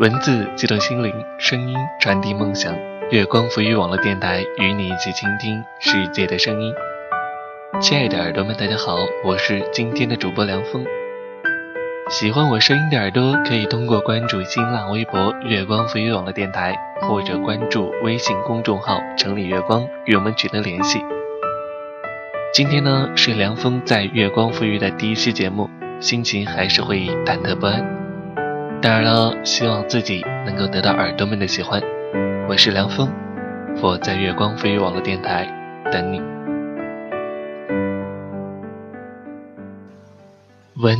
文字激动心灵，声音传递梦想。月光浮语网络电台与你一起倾听世界的声音。亲爱的耳朵们，大家好，我是今天的主播梁峰。喜欢我声音的耳朵，可以通过关注新浪微博“月光浮语网络电台”或者关注微信公众号“城里月光”与我们取得联系。今天呢，是梁峰在月光浮语的第一期节目，心情还是会忐忑不安。当然了，希望自己能够得到耳朵们的喜欢。我是梁峰，我在月光飞鱼网络电台等你。文，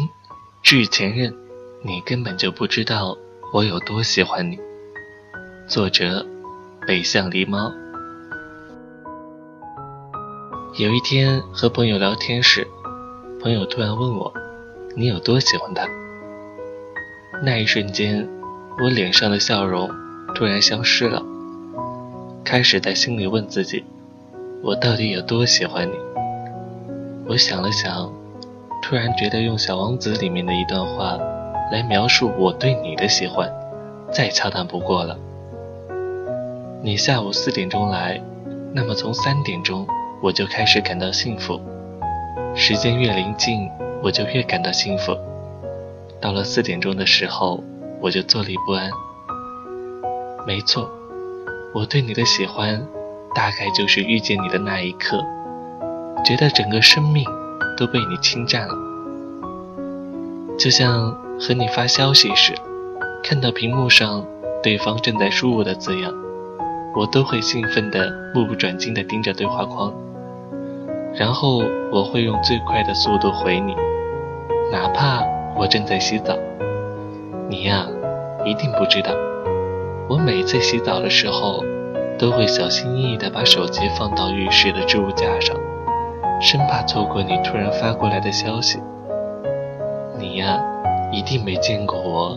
致前任，你根本就不知道我有多喜欢你。作者：北向狸猫。有一天和朋友聊天时，朋友突然问我：“你有多喜欢他？”那一瞬间，我脸上的笑容突然消失了，开始在心里问自己：我到底有多喜欢你？我想了想，突然觉得用《小王子》里面的一段话来描述我对你的喜欢，再恰当不过了。你下午四点钟来，那么从三点钟我就开始感到幸福，时间越临近，我就越感到幸福。到了四点钟的时候，我就坐立不安。没错，我对你的喜欢，大概就是遇见你的那一刻，觉得整个生命都被你侵占了。就像和你发消息时，看到屏幕上对方正在输入的字样，我都会兴奋的目不转睛的盯着对话框，然后我会用最快的速度回你，哪怕。我正在洗澡，你呀，一定不知道，我每次洗澡的时候，都会小心翼翼地把手机放到浴室的置物架上，生怕错过你突然发过来的消息。你呀，一定没见过我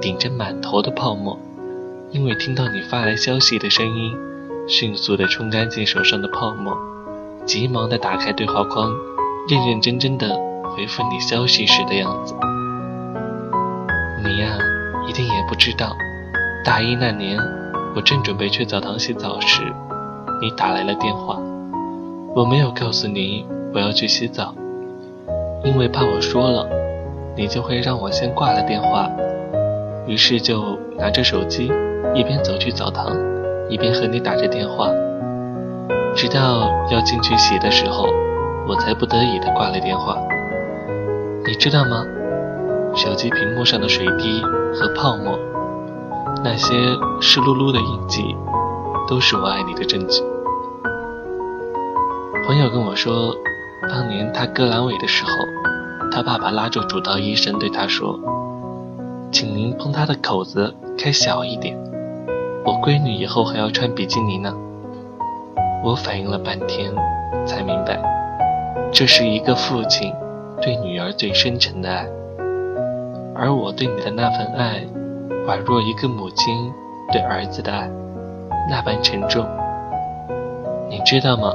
顶着满头的泡沫，因为听到你发来消息的声音，迅速地冲干净手上的泡沫，急忙地打开对话框，认认真真地回复你消息时的样子。你呀，一定也不知道，大一那年，我正准备去澡堂洗澡时，你打来了电话。我没有告诉你我要去洗澡，因为怕我说了，你就会让我先挂了电话。于是就拿着手机，一边走去澡堂，一边和你打着电话，直到要进去洗的时候，我才不得已的挂了电话。你知道吗？手机屏幕上的水滴和泡沫，那些湿漉漉的印记，都是我爱你的证据。朋友跟我说，当年他割阑尾的时候，他爸爸拉住主刀医生对他说：“请您帮他的口子开小一点，我闺女以后还要穿比基尼呢。”我反应了半天，才明白，这是一个父亲对女儿最深沉的爱。而我对你的那份爱，宛若一个母亲对儿子的爱，那般沉重。你知道吗？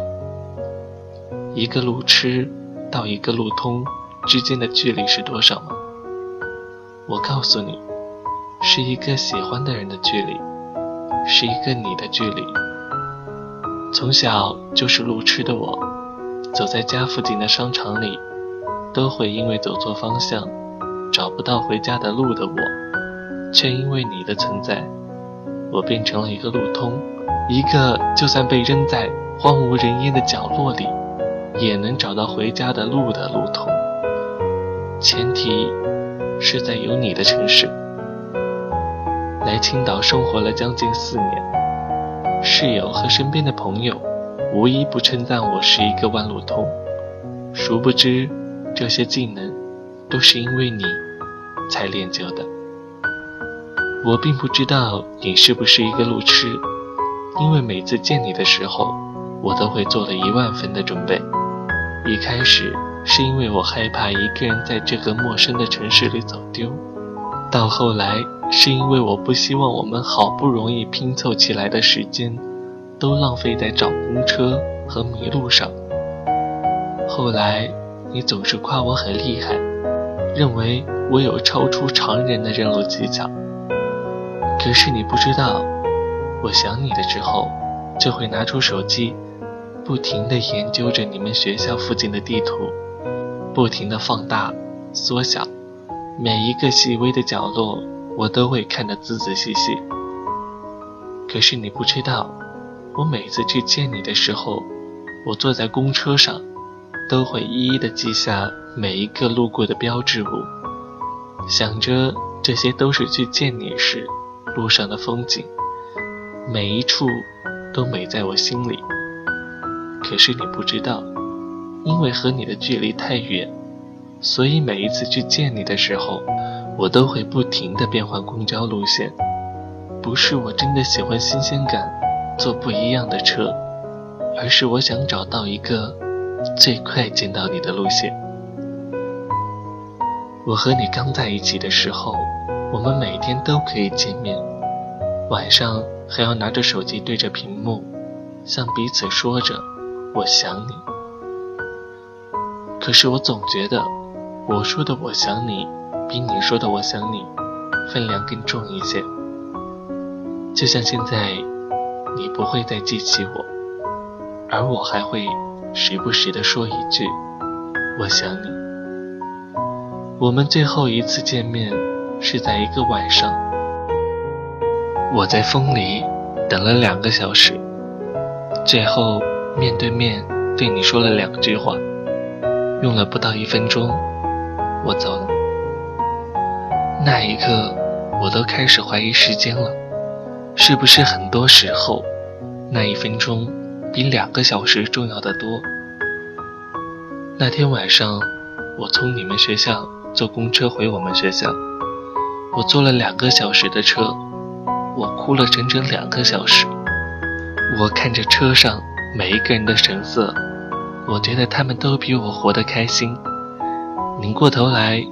一个路痴到一个路通之间的距离是多少吗？我告诉你，是一个喜欢的人的距离，是一个你的距离。从小就是路痴的我，走在家附近的商场里，都会因为走错方向。找不到回家的路的我，却因为你的存在，我变成了一个路通，一个就算被扔在荒无人烟的角落里，也能找到回家的路的路通。前提是在有你的城市。来青岛生活了将近四年，室友和身边的朋友，无一不称赞我是一个万路通。殊不知，这些技能，都是因为你。才练就的。我并不知道你是不是一个路痴，因为每次见你的时候，我都会做了一万分的准备。一开始是因为我害怕一个人在这个陌生的城市里走丢，到后来是因为我不希望我们好不容易拼凑起来的时间，都浪费在找公车和迷路上。后来你总是夸我很厉害。认为我有超出常人的认路技巧，可是你不知道，我想你的时候，就会拿出手机，不停地研究着你们学校附近的地图，不停地放大、缩小，每一个细微的角落，我都会看得仔仔细细。可是你不知道，我每次去见你的时候，我坐在公车上，都会一一的记下每一个路过的标志物，想着这些都是去见你时路上的风景，每一处都美在我心里。可是你不知道，因为和你的距离太远，所以每一次去见你的时候，我都会不停的变换公交路线。不是我真的喜欢新鲜感，坐不一样的车，而是我想找到一个最快见到你的路线。我和你刚在一起的时候，我们每天都可以见面，晚上还要拿着手机对着屏幕，向彼此说着“我想你”。可是我总觉得，我说的“我想你”，比你说的“我想你”分量更重一些。就像现在，你不会再记起我，而我还会时不时地说一句“我想你”。我们最后一次见面是在一个晚上，我在风里等了两个小时，最后面对面对你说了两句话，用了不到一分钟，我走了。那一刻，我都开始怀疑时间了。是不是很多时候，那一分钟比两个小时重要的多？那天晚上，我从你们学校坐公车回我们学校，我坐了两个小时的车，我哭了整整两个小时。我看着车上每一个人的神色，我觉得他们都比我活得开心。拧过头来，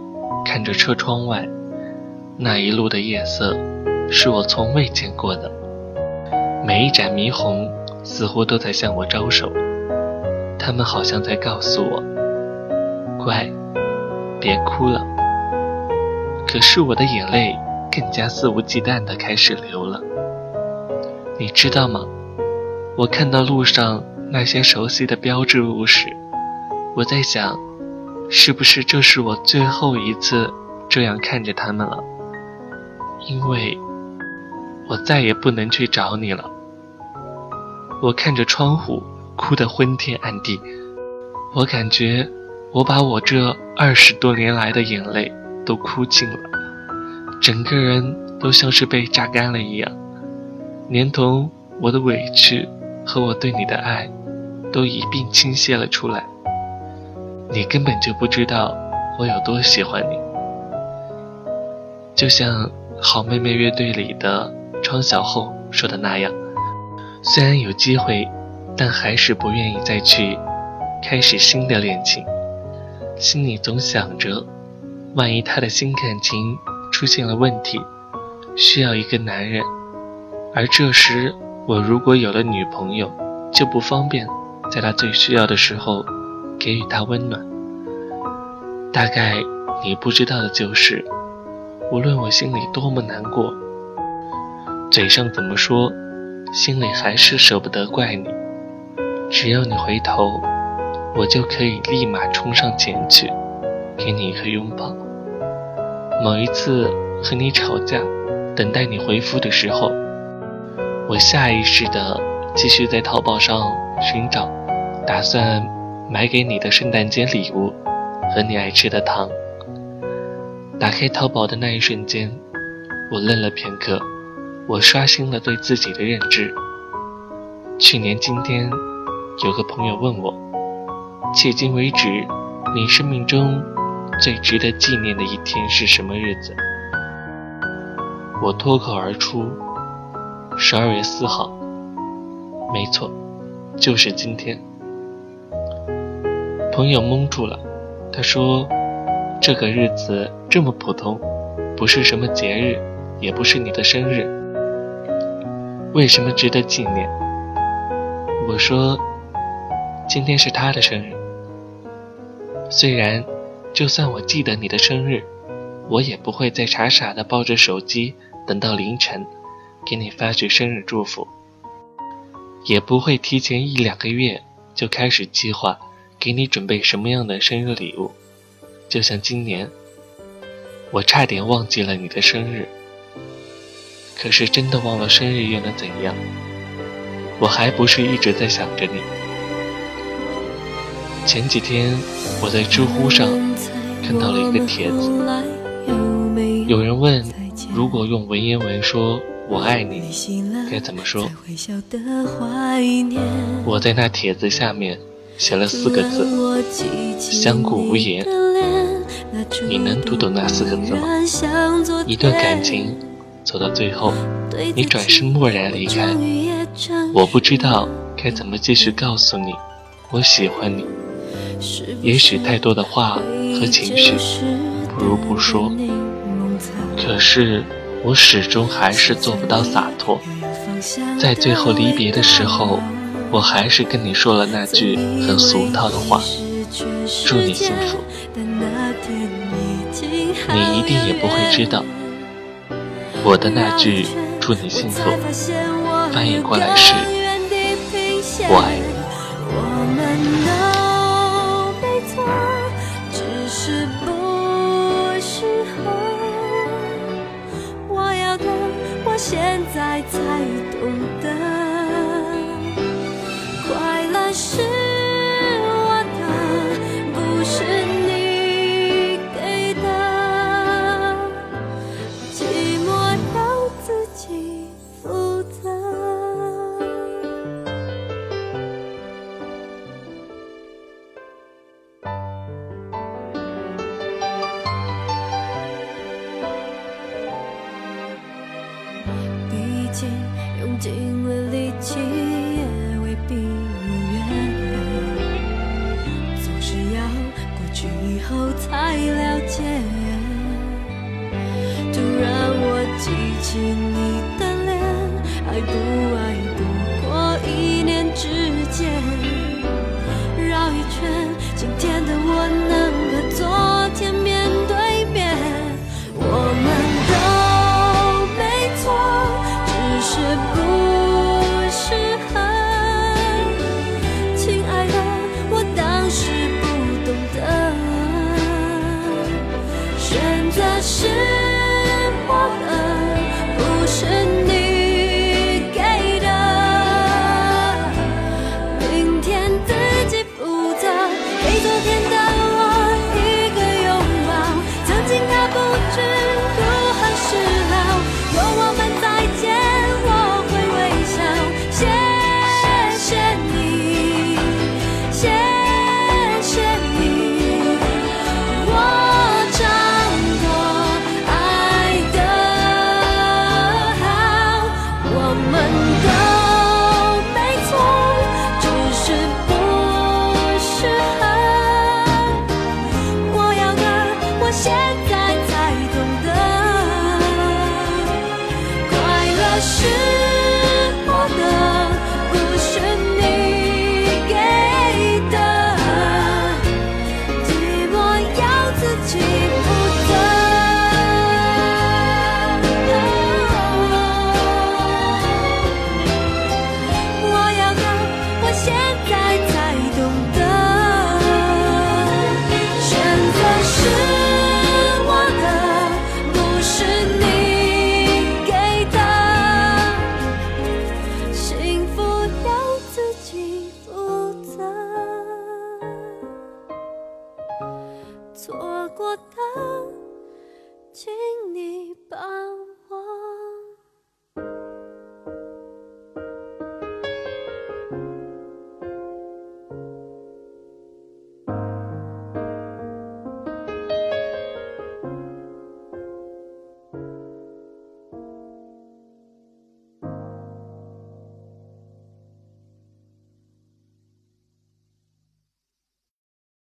看着车窗外，那一路的夜色。是我从未见过的，每一盏霓虹似乎都在向我招手，他们好像在告诉我：“乖，别哭了。”可是我的眼泪更加肆无忌惮地开始流了。你知道吗？我看到路上那些熟悉的标志物时，我在想，是不是这是我最后一次这样看着他们了？因为。我再也不能去找你了。我看着窗户，哭得昏天暗地。我感觉我把我这二十多年来的眼泪都哭尽了，整个人都像是被榨干了一样，连同我的委屈和我对你的爱，都一并倾泻了出来。你根本就不知道我有多喜欢你，就像好妹妹乐队里的。窗小后说的那样，虽然有机会，但还是不愿意再去开始新的恋情。心里总想着，万一他的新感情出现了问题，需要一个男人，而这时我如果有了女朋友，就不方便在他最需要的时候给予他温暖。大概你不知道的就是，无论我心里多么难过。嘴上怎么说，心里还是舍不得怪你。只要你回头，我就可以立马冲上前去，给你一个拥抱。某一次和你吵架，等待你回复的时候，我下意识的继续在淘宝上寻找，打算买给你的圣诞节礼物和你爱吃的糖。打开淘宝的那一瞬间，我愣了片刻。我刷新了对自己的认知。去年今天，有个朋友问我，迄今为止，你生命中最值得纪念的一天是什么日子？我脱口而出：十二月四号。没错，就是今天。朋友懵住了，他说：“这个日子这么普通，不是什么节日，也不是你的生日。”为什么值得纪念？我说，今天是他的生日。虽然，就算我记得你的生日，我也不会再傻傻的抱着手机等到凌晨，给你发去生日祝福，也不会提前一两个月就开始计划给你准备什么样的生日礼物。就像今年，我差点忘记了你的生日，可是真的忘了生日又能怎样？我还不是一直在想着你。前几天我在知乎上看到了一个帖子，有人问：如果用文言文说我爱你，该怎么说？我在那帖子下面写了四个字：相顾无言。你能读懂那四个字吗？一段感情走到最后，你转身漠然离开，我不知道该怎么继续告诉你，我喜欢你。也许太多的话和情绪，不如不说。可是我始终还是做不到洒脱，在最后离别的时候，我还是跟你说了那句很俗套的话：祝你幸福。你一定也不会知道，我的那句祝你幸福，翻译过来是我爱你。现在才懂得，我们的